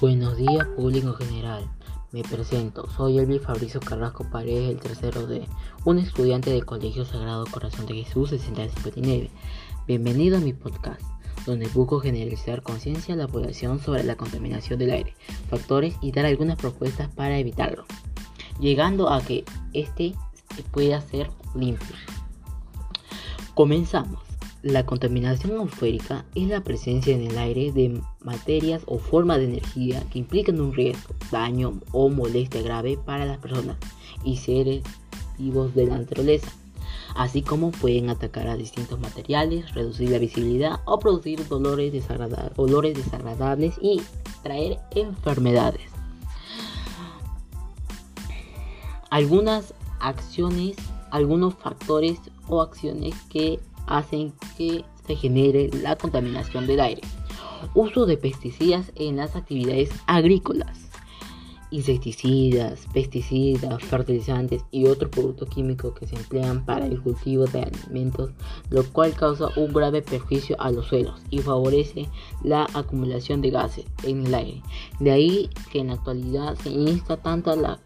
Buenos días, público general. Me presento, soy Elvis Fabricio Carrasco Paredes, el tercero de un estudiante del Colegio Sagrado Corazón de Jesús 659. Bienvenido a mi podcast, donde busco generalizar conciencia a la población sobre la contaminación del aire, factores y dar algunas propuestas para evitarlo, llegando a que este pueda ser limpio. Comenzamos. La contaminación atmosférica es la presencia en el aire de materias o formas de energía que implican un riesgo, daño o molestia grave para las personas y seres vivos de la naturaleza, así como pueden atacar a distintos materiales, reducir la visibilidad o producir dolores olores desagradables y traer enfermedades. Algunas acciones, algunos factores o acciones que hacen que se genere la contaminación del aire. Uso de pesticidas en las actividades agrícolas. Insecticidas, pesticidas, fertilizantes y otros productos químicos que se emplean para el cultivo de alimentos, lo cual causa un grave perjuicio a los suelos y favorece la acumulación de gases en el aire. De ahí que en la actualidad se insta tanto la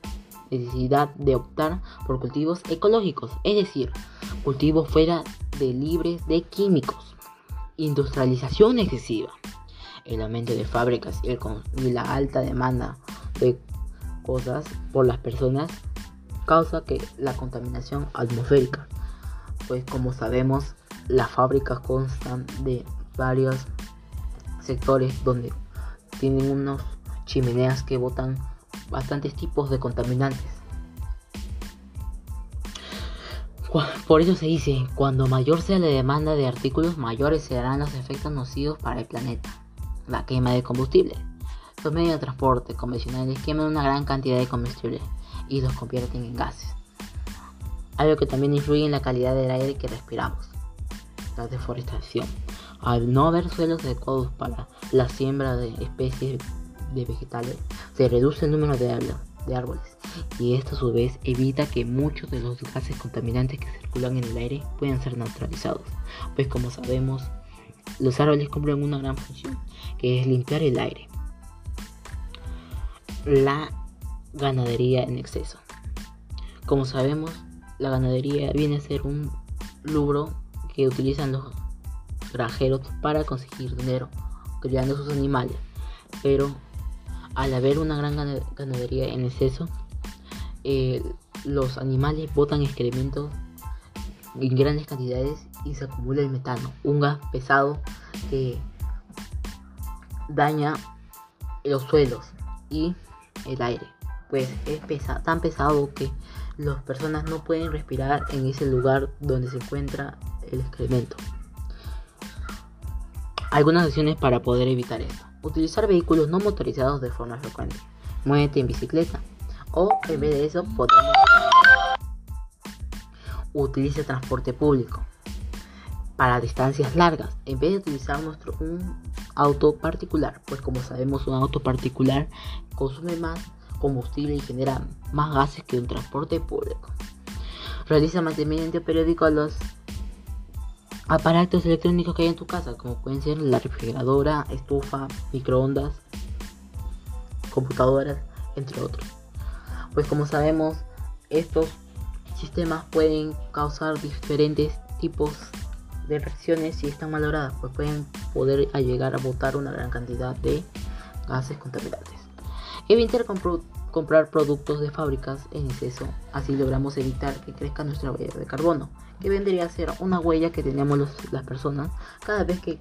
necesidad de optar por cultivos ecológicos, es decir, cultivos fuera de libres de químicos, industrialización excesiva, el aumento de fábricas y, la alta demanda de cosas por las personas causa que la contaminación atmosférica, pues como sabemos las fábricas constan de varios sectores donde tienen unos chimeneas que botan bastantes tipos de contaminantes Por eso se dice, cuando mayor sea la demanda de artículos, mayores serán los efectos nocivos para el planeta. La quema de combustible. Los medios de transporte convencionales queman una gran cantidad de combustible y los convierten en gases. Algo que también influye en la calidad del aire que respiramos. La deforestación. Al no haber suelos adecuados para la siembra de especies de vegetales, se reduce el número de árboles y esto a su vez evita que muchos de los gases contaminantes que circulan en el aire puedan ser neutralizados, pues como sabemos, los árboles cumplen una gran función, que es limpiar el aire. La ganadería en exceso. Como sabemos, la ganadería viene a ser un lubro que utilizan los granjeros para conseguir dinero criando sus animales, pero al haber una gran ganadería en exceso, eh, los animales botan excrementos en grandes cantidades y se acumula el metano, un gas pesado que daña los suelos y el aire. Pues es tan pesado que las personas no pueden respirar en ese lugar donde se encuentra el excremento. Algunas acciones para poder evitar esto. Utilizar vehículos no motorizados de forma frecuente. Muévete en bicicleta, o en vez de eso podemos utilizar transporte público para distancias largas en vez de utilizar nuestro un auto particular pues como sabemos un auto particular consume más combustible y genera más gases que un transporte público realiza mantenimiento periódico a los aparatos electrónicos que hay en tu casa como pueden ser la refrigeradora estufa microondas computadoras entre otros pues como sabemos estos sistemas pueden causar diferentes tipos de reacciones si están valoradas, pues pueden poder llegar a botar una gran cantidad de gases contaminantes. Evitar comprar productos de fábricas en exceso, así logramos evitar que crezca nuestra huella de carbono, que vendría a ser una huella que tenemos las personas cada vez que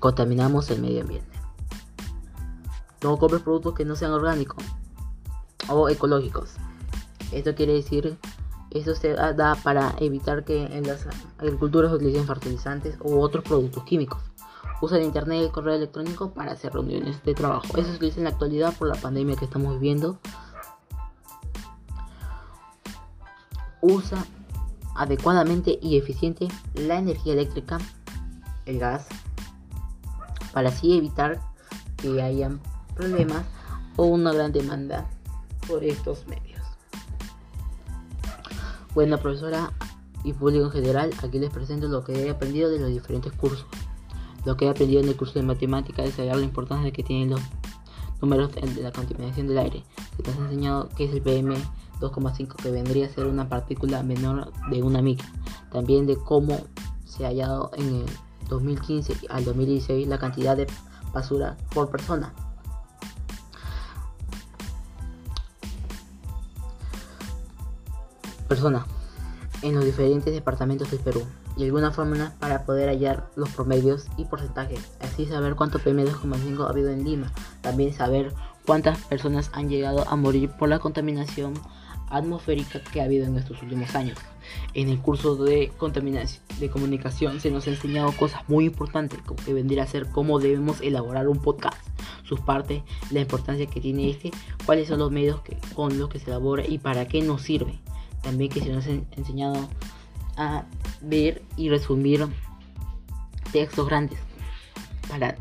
contaminamos el medio ambiente. No compres productos que no sean orgánicos, o ecológicos. Esto quiere decir, esto se da para evitar que en las agriculturas utilicen fertilizantes u otros productos químicos. Usa el internet y el correo electrónico para hacer reuniones de trabajo. Eso se utiliza en la actualidad por la pandemia que estamos viviendo. Usa adecuadamente y eficiente la energía eléctrica, el gas, para así evitar que hayan problemas o una gran demanda por estos medios. Bueno, profesora y público en general, aquí les presento lo que he aprendido de los diferentes cursos. Lo que he aprendido en el curso de matemáticas es hallar la importancia que tienen los números de la contaminación del aire. Se nos ha enseñado que es el PM 2,5 que vendría a ser una partícula menor de una micra. También de cómo se ha hallado en el 2015 al 2016 la cantidad de basura por persona. Persona en los diferentes departamentos del Perú y alguna fórmula para poder hallar los promedios y porcentajes, así saber cuánto PM2,5 ha habido en Lima, también saber cuántas personas han llegado a morir por la contaminación atmosférica que ha habido en estos últimos años. En el curso de contaminación de comunicación se nos ha enseñado cosas muy importantes, como que vendría a ser cómo debemos elaborar un podcast, sus partes, la importancia que tiene este, cuáles son los medios con los que se elabora y para qué nos sirve. También que se nos ha enseñado a ver y resumir textos grandes para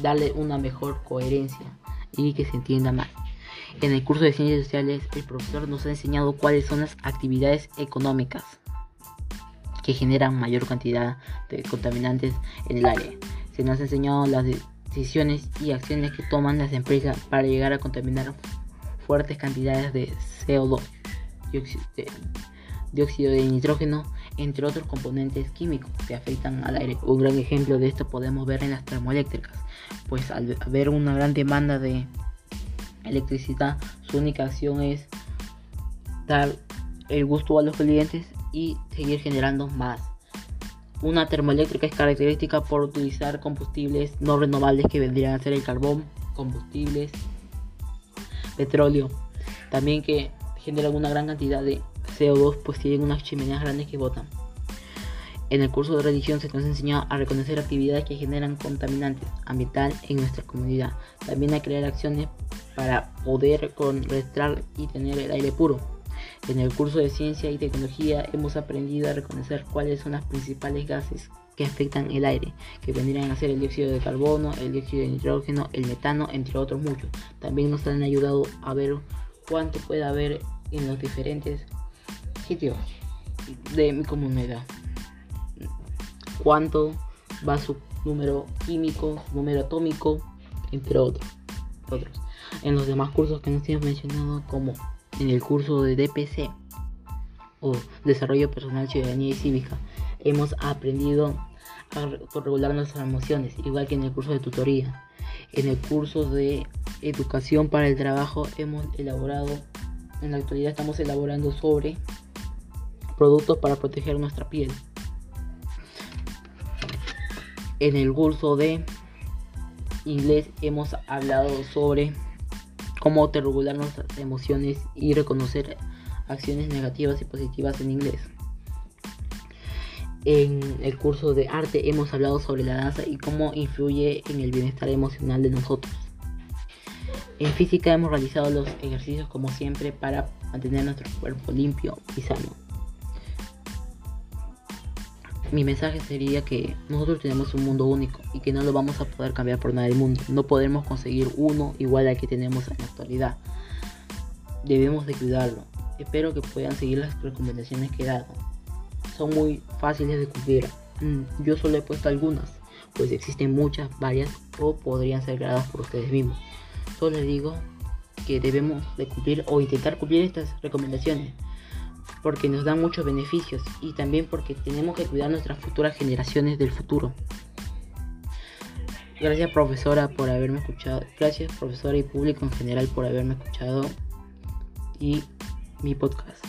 darle una mejor coherencia y que se entienda más. En el curso de ciencias sociales el profesor nos ha enseñado cuáles son las actividades económicas que generan mayor cantidad de contaminantes en el aire. Se nos ha enseñado las decisiones y acciones que toman las empresas para llegar a contaminar fuertes cantidades de CO2, dióxido de nitrógeno, entre otros componentes químicos que afectan al aire. Un gran ejemplo de esto podemos ver en las termoeléctricas, pues al haber una gran demanda de electricidad, su única acción es dar el gusto a los clientes y seguir generando más. Una termoeléctrica es característica por utilizar combustibles no renovables que vendrían a ser el carbón, combustibles, petróleo, también que generan una gran cantidad de CO2 pues tienen unas chimeneas grandes que botan. En el curso de religión se nos enseñó a reconocer actividades que generan contaminantes ambiental en nuestra comunidad. También a crear acciones para poder contrarrestar y tener el aire puro. En el curso de ciencia y tecnología hemos aprendido a reconocer cuáles son las principales gases que afectan el aire, que vendrían a ser el dióxido de carbono, el dióxido de nitrógeno, el metano, entre otros muchos. También nos han ayudado a ver cuánto puede haber en los diferentes sitios de mi comunidad. Cuánto va su número químico, número atómico, entre otros. otros. En los demás cursos que nos hemos mencionado, como en el curso de DPC o Desarrollo Personal, Ciudadanía y Cívica, hemos aprendido a regular nuestras emociones, igual que en el curso de tutoría. En el curso de Educación para el Trabajo hemos elaborado, en la actualidad estamos elaborando sobre productos para proteger nuestra piel. En el curso de inglés hemos hablado sobre cómo autorregular nuestras emociones y reconocer acciones negativas y positivas en inglés. En el curso de arte hemos hablado sobre la danza y cómo influye en el bienestar emocional de nosotros. En física hemos realizado los ejercicios como siempre para mantener nuestro cuerpo limpio y sano mi mensaje sería que nosotros tenemos un mundo único y que no lo vamos a poder cambiar por nada del mundo. No podremos conseguir uno igual al que tenemos en la actualidad. Debemos de cuidarlo. Espero que puedan seguir las recomendaciones que he dado. Son muy fáciles de cumplir. Mm, yo solo he puesto algunas, pues existen muchas, varias, o podrían ser creadas por ustedes mismos. Solo les digo que debemos de cumplir o intentar cumplir estas recomendaciones porque nos dan muchos beneficios y también porque tenemos que cuidar nuestras futuras generaciones del futuro. Gracias profesora por haberme escuchado. Gracias profesora y público en general por haberme escuchado y mi podcast.